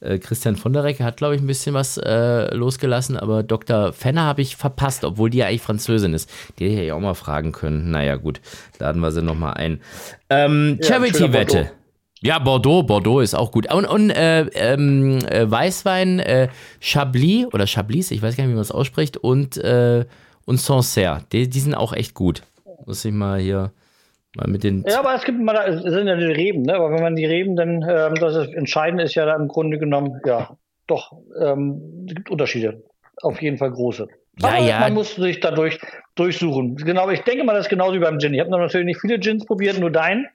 [SPEAKER 3] Äh, Christian von der Recke hat, glaube ich, ein bisschen was äh, losgelassen, aber Dr. Fenner habe ich verpasst, obwohl die ja eigentlich Französin ist. Die hätte ich auch mal fragen können. Naja, gut, laden wir sie nochmal ein. Ähm, ja, Charity-Wette. Ja, Bordeaux, Bordeaux ist auch gut. Und, und äh, ähm, äh, Weißwein, äh, Chablis oder Chablis, ich weiß gar nicht, wie man es ausspricht, und, äh, und Sancerre, die, die sind auch echt gut. Muss ich mal hier mal mit den.
[SPEAKER 1] Ja, aber es gibt mal, es sind ja die Reben, ne? Aber wenn man die Reben dann, ähm, das ist, Entscheidende ist ja da im Grunde genommen, ja, doch, ähm, es gibt Unterschiede. Auf jeden Fall große.
[SPEAKER 3] Ja, ja.
[SPEAKER 1] Man muss sich dadurch durchsuchen. Genau, ich denke mal, das ist genauso wie beim Gin. Ich habe natürlich nicht viele Gins probiert, nur deinen.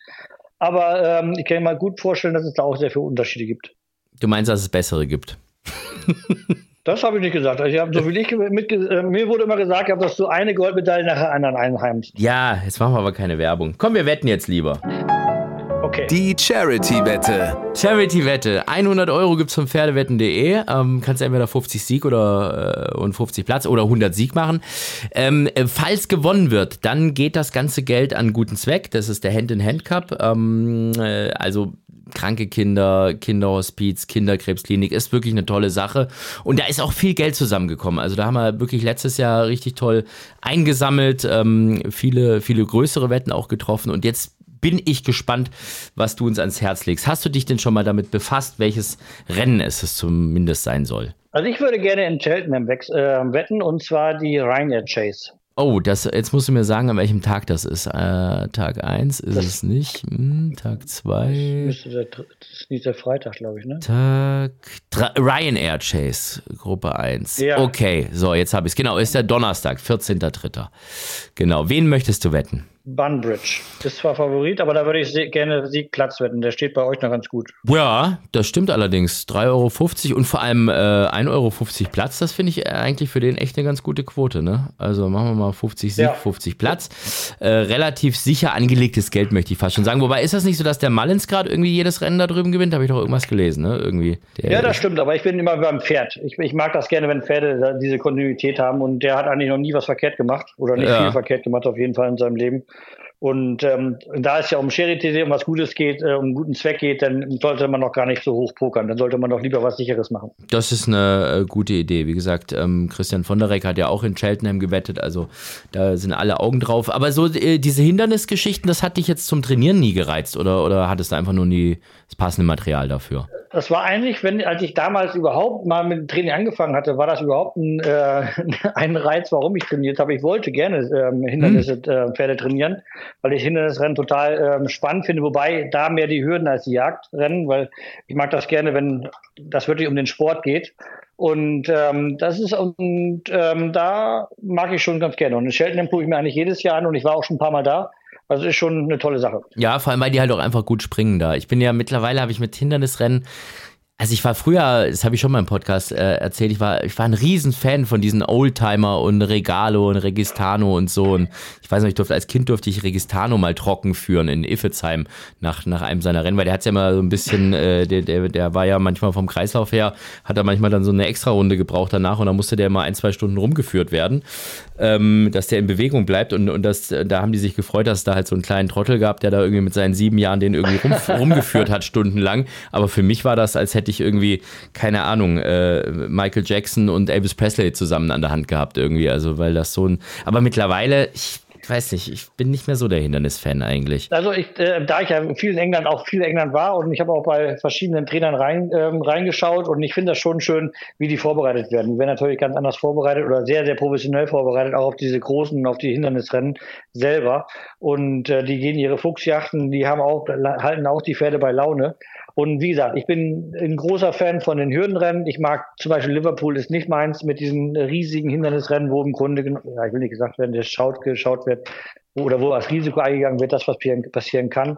[SPEAKER 1] Aber ähm, ich kann mir mal gut vorstellen, dass es da auch sehr viele Unterschiede gibt.
[SPEAKER 3] Du meinst, dass es bessere gibt? (laughs)
[SPEAKER 1] das habe ich nicht gesagt. Also ich hab, so wie ich mit, äh, mir wurde immer gesagt, dass du eine Goldmedaille nach der anderen einheimst.
[SPEAKER 3] Ja, jetzt machen wir aber keine Werbung. Komm, wir wetten jetzt lieber.
[SPEAKER 2] Okay. Die Charity-Wette.
[SPEAKER 3] Charity-Wette. 100 Euro gibt es vom Pferdewetten.de. Ähm, kannst entweder 50 Sieg oder äh, und 50 Platz oder 100 Sieg machen. Ähm, äh, falls gewonnen wird, dann geht das ganze Geld an guten Zweck. Das ist der Hand-in-Hand-Cup. Ähm, äh, also kranke Kinder, Kinderhospiz, Kinderkrebsklinik, ist wirklich eine tolle Sache. Und da ist auch viel Geld zusammengekommen. Also da haben wir wirklich letztes Jahr richtig toll eingesammelt, ähm, viele, viele größere Wetten auch getroffen. Und jetzt bin ich gespannt, was du uns ans Herz legst. Hast du dich denn schon mal damit befasst, welches Rennen es, es zumindest sein soll?
[SPEAKER 1] Also ich würde gerne in Cheltenham äh, wetten und zwar die Ryanair Chase.
[SPEAKER 3] Oh, das, jetzt musst du mir sagen, an welchem Tag das ist. Äh, Tag 1 ist das es nicht. Hm, Tag 2.
[SPEAKER 1] Das ist nicht der Freitag, glaube ich, ne?
[SPEAKER 3] Tag. Ryanair Chase, Gruppe 1. Ja. Okay, so, jetzt habe ich es. Genau, ist der Donnerstag, 14.3. Genau. Wen möchtest du wetten?
[SPEAKER 1] Bunbridge. Ist zwar Favorit, aber da würde ich gerne Siegplatz wetten. Der steht bei euch noch ganz gut.
[SPEAKER 3] Ja, das stimmt allerdings. 3,50 Euro und vor allem äh, 1,50 Euro Platz, das finde ich eigentlich für den echt eine ganz gute Quote. Ne? Also machen wir mal 50 Sieg, ja. 50 Platz. Äh, relativ sicher angelegtes Geld, möchte ich fast schon sagen. Wobei ist das nicht so, dass der Mullins gerade irgendwie jedes Rennen da drüben gewinnt? Habe ich doch irgendwas gelesen, ne? Irgendwie.
[SPEAKER 1] ja, das stimmt, aber ich bin immer beim Pferd. Ich, ich, mag das gerne, wenn Pferde diese Kontinuität haben und der hat eigentlich noch nie was verkehrt gemacht oder nicht ja. viel verkehrt gemacht, auf jeden Fall in seinem Leben. Und ähm, da es ja um Charity, um was Gutes geht, äh, um einen guten Zweck geht, dann sollte man noch gar nicht so hoch pokern. Dann sollte man doch lieber was Sicheres machen.
[SPEAKER 3] Das ist eine äh, gute Idee. Wie gesagt, ähm, Christian von der Reck hat ja auch in Cheltenham gewettet, also da sind alle Augen drauf. Aber so äh, diese Hindernisgeschichten, das hat dich jetzt zum Trainieren nie gereizt oder, oder hattest du einfach nur nie das passende Material dafür?
[SPEAKER 1] Das war eigentlich, wenn, als ich damals überhaupt mal mit dem Training angefangen hatte, war das überhaupt ein, äh, (laughs) ein Reiz, warum ich trainiert habe. Ich wollte gerne ähm, Hindernisse hm. äh, Pferde trainieren, weil ich Hindernisrennen total ähm, spannend finde, wobei da mehr die Hürden als die Jagdrennen, weil ich mag das gerne, wenn das wirklich um den Sport geht. Und ähm, das ist und ähm, da mag ich schon ganz gerne. Und in Cheltenham gucke ich mir eigentlich jedes Jahr an und ich war auch schon ein paar Mal da. Also ist schon eine tolle Sache.
[SPEAKER 3] Ja, vor allem, weil die halt auch einfach gut springen da. Ich bin ja mittlerweile, habe ich mit Hindernisrennen also ich war früher, das habe ich schon mal im Podcast äh, erzählt, ich war, ich war ein Riesenfan von diesen Oldtimer und Regalo und Registano und so. Und ich weiß noch, ich durfte als Kind durfte ich Registano mal trocken führen in Iffezheim nach, nach einem seiner Rennen, weil der hat ja immer so ein bisschen, äh, der, der, der war ja manchmal vom Kreislauf her, hat er manchmal dann so eine extra Runde gebraucht danach und dann musste der mal ein, zwei Stunden rumgeführt werden, ähm, dass der in Bewegung bleibt. Und, und das, da haben die sich gefreut, dass es da halt so einen kleinen Trottel gab, der da irgendwie mit seinen sieben Jahren den irgendwie rum, rumgeführt hat, stundenlang. Aber für mich war das, als hätte hätte ich irgendwie, keine Ahnung, äh, Michael Jackson und Elvis Presley zusammen an der Hand gehabt irgendwie. Also, weil das so ein. Aber mittlerweile, ich weiß nicht, ich bin nicht mehr so der Hindernisfan eigentlich.
[SPEAKER 1] Also ich, äh, da ich ja viel in England auch viel in England war und ich habe auch bei verschiedenen Trainern rein, ähm, reingeschaut und ich finde das schon schön, wie die vorbereitet werden. Die werden natürlich ganz anders vorbereitet oder sehr, sehr professionell vorbereitet, auch auf diese großen, auf die Hindernisrennen selber. Und äh, die gehen ihre Fuchsjachten, die haben auch, halten auch die Pferde bei Laune. Und wie gesagt, ich bin ein großer Fan von den Hürdenrennen. Ich mag zum Beispiel Liverpool ist nicht meins mit diesen riesigen Hindernisrennen, wo im Grunde, ja, ich will nicht gesagt werden, der schaut, geschaut wird oder wo als Risiko eingegangen wird, das was passieren, passieren kann.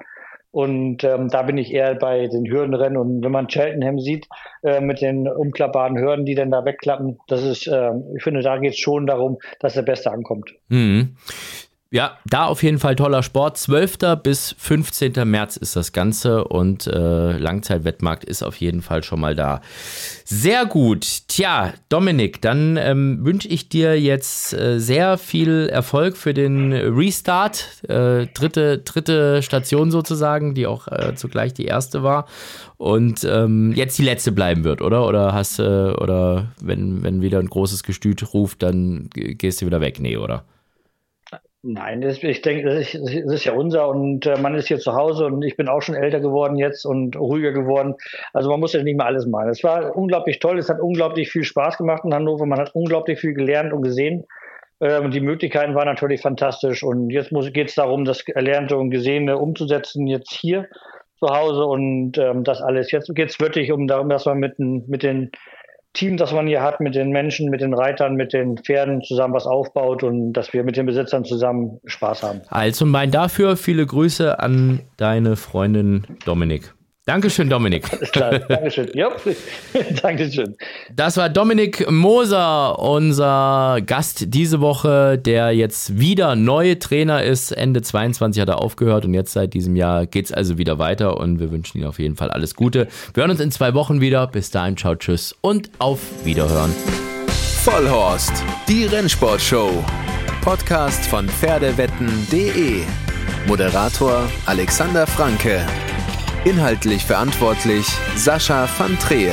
[SPEAKER 1] Und ähm, da bin ich eher bei den Hürdenrennen. Und wenn man Cheltenham sieht, äh, mit den umklappbaren Hürden, die dann da wegklappen, das ist, äh, ich finde, da geht es schon darum, dass der Beste ankommt.
[SPEAKER 3] Mhm. Ja, da auf jeden Fall toller Sport. 12. bis 15. März ist das Ganze und äh, Langzeitwettmarkt ist auf jeden Fall schon mal da. Sehr gut. Tja, Dominik, dann ähm, wünsche ich dir jetzt äh, sehr viel Erfolg für den Restart. Äh, dritte, dritte Station sozusagen, die auch äh, zugleich die erste war. Und ähm, jetzt die letzte bleiben wird, oder? Oder hast äh, oder wenn, wenn wieder ein großes Gestüt ruft, dann gehst du wieder weg? Nee, oder?
[SPEAKER 1] Nein, das, ich denke, das ist, ist ja unser und äh, man ist hier zu Hause und ich bin auch schon älter geworden jetzt und ruhiger geworden. Also man muss ja nicht mehr alles machen. Es war unglaublich toll, es hat unglaublich viel Spaß gemacht in Hannover, man hat unglaublich viel gelernt und gesehen. Ähm, die Möglichkeiten waren natürlich fantastisch und jetzt geht es darum, das Erlernte und Gesehene umzusetzen, jetzt hier zu Hause und ähm, das alles. Jetzt geht es wirklich um darum, dass man mit, mit den Team, das man hier hat, mit den Menschen, mit den Reitern, mit den Pferden zusammen was aufbaut und dass wir mit den Besitzern zusammen Spaß haben.
[SPEAKER 3] Also mein dafür viele Grüße an deine Freundin Dominik. Dankeschön, Dominik. Alles klar, Dankeschön. Ja, (laughs) Dankeschön. Das war Dominik Moser, unser Gast diese Woche, der jetzt wieder neue Trainer ist. Ende 22 hat er aufgehört und jetzt seit diesem Jahr geht es also wieder weiter und wir wünschen ihm auf jeden Fall alles Gute. Wir hören uns in zwei Wochen wieder. Bis dahin, ciao, tschüss und auf Wiederhören.
[SPEAKER 2] Vollhorst, die Rennsportshow. Podcast von Pferdewetten.de. Moderator Alexander Franke. Inhaltlich verantwortlich Sascha van Treel.